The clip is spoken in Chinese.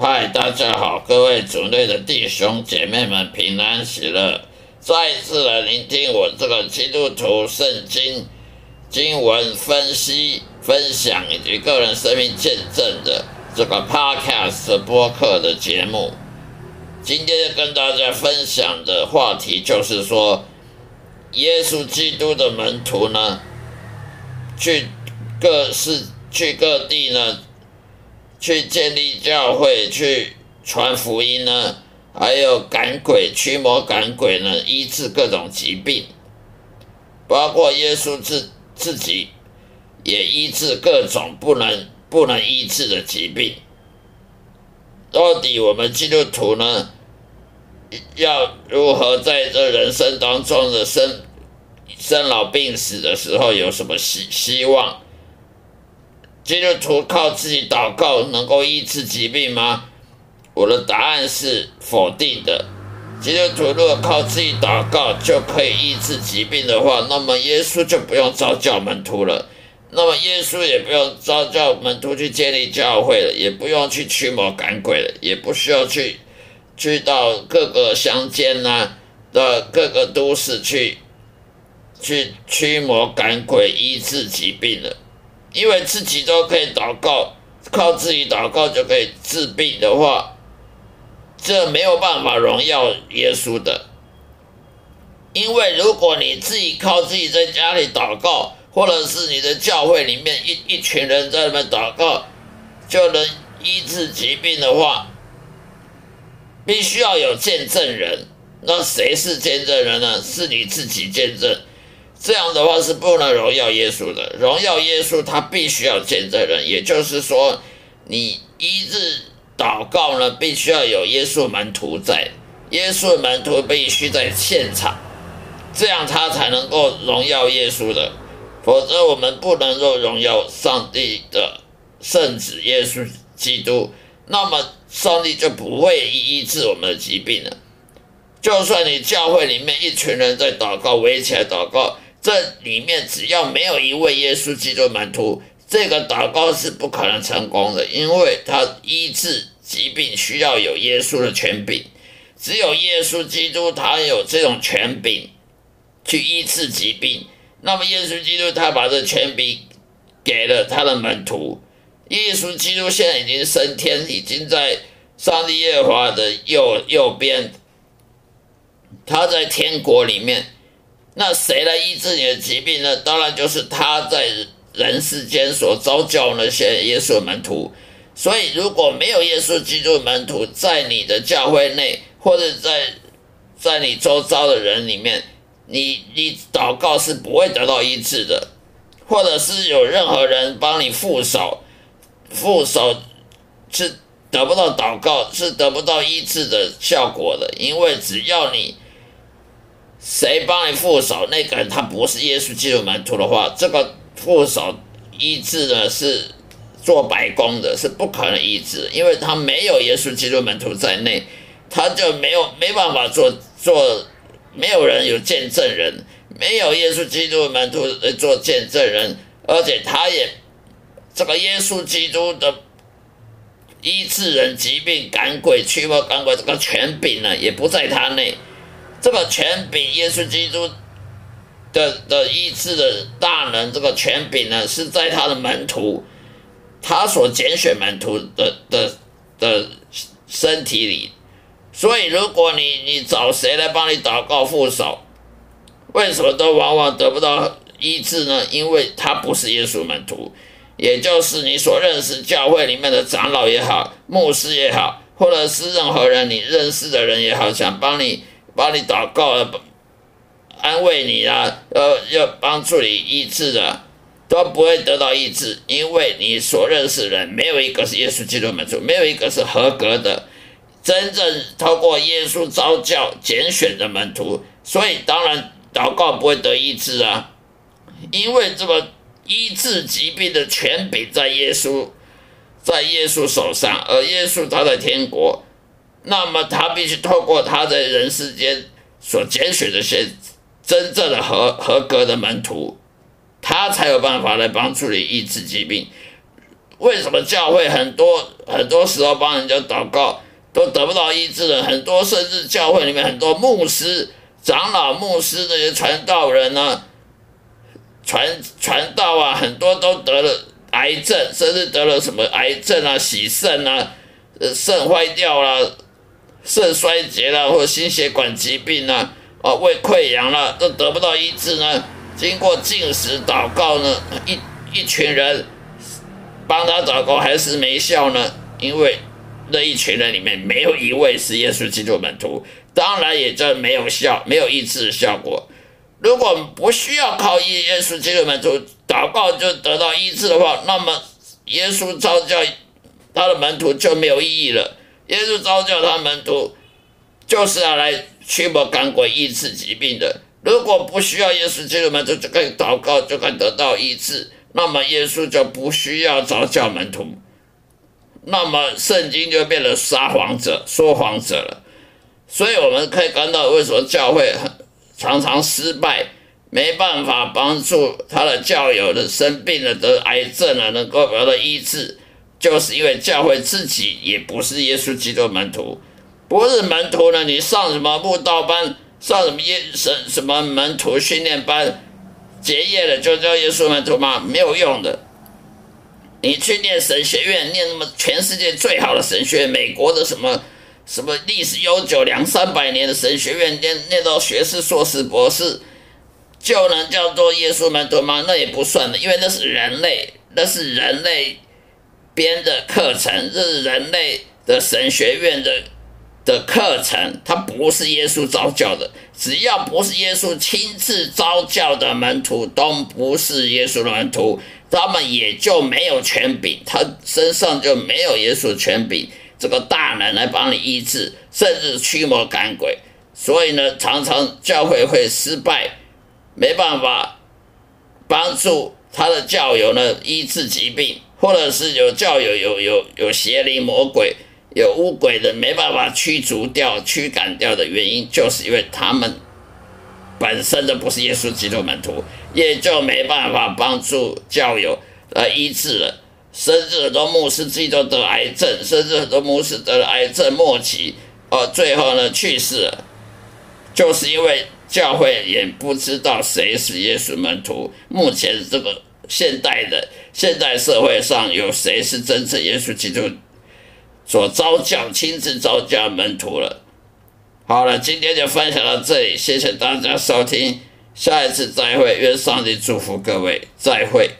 嗨，大家好，各位主内的弟兄姐妹们平安喜乐！再一次来聆听我这个基督徒圣经经文分析、分享以及个人生命见证的这个 Podcast 播客的节目。今天跟大家分享的话题就是说，耶稣基督的门徒呢，去各市、去各地呢。去建立教会，去传福音呢，还有赶鬼、驱魔、赶鬼呢，医治各种疾病，包括耶稣自自己也医治各种不能不能医治的疾病。到底我们基督徒呢，要如何在这人生当中的生生老病死的时候有什么希希望？基督徒靠自己祷告能够医治疾病吗？我的答案是否定的。基督徒如果靠自己祷告就可以医治疾病的话，那么耶稣就不用召教门徒了，那么耶稣也不用召教门徒去建立教会了，也不用去驱魔赶鬼了，也不需要去去到各个乡间呐的各个都市去去驱魔赶鬼医治疾病了。因为自己都可以祷告，靠自己祷告就可以治病的话，这没有办法荣耀耶稣的。因为如果你自己靠自己在家里祷告，或者是你的教会里面一一群人在那边祷告，就能医治疾病的话，必须要有见证人。那谁是见证人呢？是你自己见证。这样的话是不能荣耀耶稣的，荣耀耶稣他必须要见证人，也就是说，你一日祷告呢，必须要有耶稣门徒在，耶稣门徒必须在现场，这样他才能够荣耀耶稣的，否则我们不能够荣耀上帝的圣子耶稣基督，那么上帝就不会医治我们的疾病了。就算你教会里面一群人在祷告，围起来祷告。这里面只要没有一位耶稣基督门徒，这个祷告是不可能成功的，因为他医治疾病需要有耶稣的权柄，只有耶稣基督他有这种权柄去医治疾病。那么耶稣基督他把这权柄给了他的门徒，耶稣基督现在已经升天，已经在上帝耶和华的右右边，他在天国里面。那谁来医治你的疾病呢？当然就是他在人世间所招教那些耶稣门徒。所以，如果没有耶稣基督门徒在你的教会内，或者在在你周遭的人里面，你你祷告是不会得到医治的，或者是有任何人帮你副手，副手是得不到祷告，是得不到医治的效果的，因为只要你。谁帮你副手？那个人他不是耶稣基督门徒的话，这个副手医治呢是做白工的，是不可能医治，因为他没有耶稣基督门徒在内，他就没有没办法做做，没有人有见证人，没有耶稣基督门徒做见证人，而且他也这个耶稣基督的医治人疾病、赶鬼、驱魔赶鬼这个权柄呢，也不在他内。这个权柄，耶稣基督的的医治的大能，这个权柄呢，是在他的门徒，他所拣选门徒的的的身体里。所以，如果你你找谁来帮你祷告副手，为什么都往往得不到医治呢？因为他不是耶稣门徒，也就是你所认识教会里面的长老也好，牧师也好，或者是任何人你认识的人也好，想帮你。帮你祷告了，安慰你啊，要要帮助你医治的，都不会得到医治，因为你所认识的人没有一个是耶稣基督门徒，没有一个是合格的，真正透过耶稣召教拣选的门徒，所以当然祷告不会得医治啊，因为这个医治疾病的权柄在耶稣，在耶稣手上，而耶稣他在天国。那么他必须透过他在人世间所拣选的些真正的合合格的门徒，他才有办法来帮助你医治疾病。为什么教会很多很多时候帮人家祷告都得不到医治呢？很多甚至教会里面很多牧师、长老、牧师那些传道人呢，传传道啊，很多都得了癌症，甚至得了什么癌症啊、洗肾啊、肾坏掉了、肾衰竭了，或心血管疾病啊、啊胃溃疡了，都得不到医治呢。经过进食祷告呢，一一群人。帮他祷告还是没效呢？因为那一群人里面没有一位是耶稣基督门徒，当然也就没有效，没有医治的效果。如果不需要靠耶耶稣基督门徒祷告就得到医治的话，那么耶稣召教他的门徒就没有意义了。耶稣召教他门徒就是要来驱魔赶鬼、医治疾病的。如果不需要耶稣基督门徒就可以祷告，就可以得到医治。那么耶稣就不需要找教门徒，那么圣经就变成撒谎者、说谎者了。所以我们可以看到，为什么教会常常失败，没办法帮助他的教友的生病了、得癌症了，能够得到医治，就是因为教会自己也不是耶稣基督门徒，不是门徒呢？你上什么布道班，上什么耶什什么门徒训练班？结业了就叫耶稣门徒吗？没有用的。你去念神学院，念什么全世界最好的神学院，美国的什么什么历史悠久两三百年的神学院，念念到学士、硕士、博士，就能叫做耶稣门徒吗？那也不算的，因为那是人类，那是人类编的课程，这是人类的神学院的。的课程，它不是耶稣招教的。只要不是耶稣亲自招教的门徒，都不是耶稣的门徒，他们也就没有权柄，他身上就没有耶稣权柄，这个大能来帮你医治，甚至驱魔赶鬼。所以呢，常常教会会失败，没办法帮助他的教友呢医治疾病，或者是有教友有有有邪灵魔鬼。有污鬼的没办法驱逐掉、驱赶掉的原因，就是因为他们本身的不是耶稣基督门徒，也就没办法帮助教友来医治了。甚至很多牧师自己都得癌症，甚至很多牧师得了癌症末期，哦，最后呢去世了，就是因为教会也不知道谁是耶稣门徒。目前这个现代的现在社会上有谁是真正耶稣基督？所招教亲自招教门徒了。好了，今天就分享到这里，谢谢大家收听，下一次再会，愿上帝祝福各位，再会。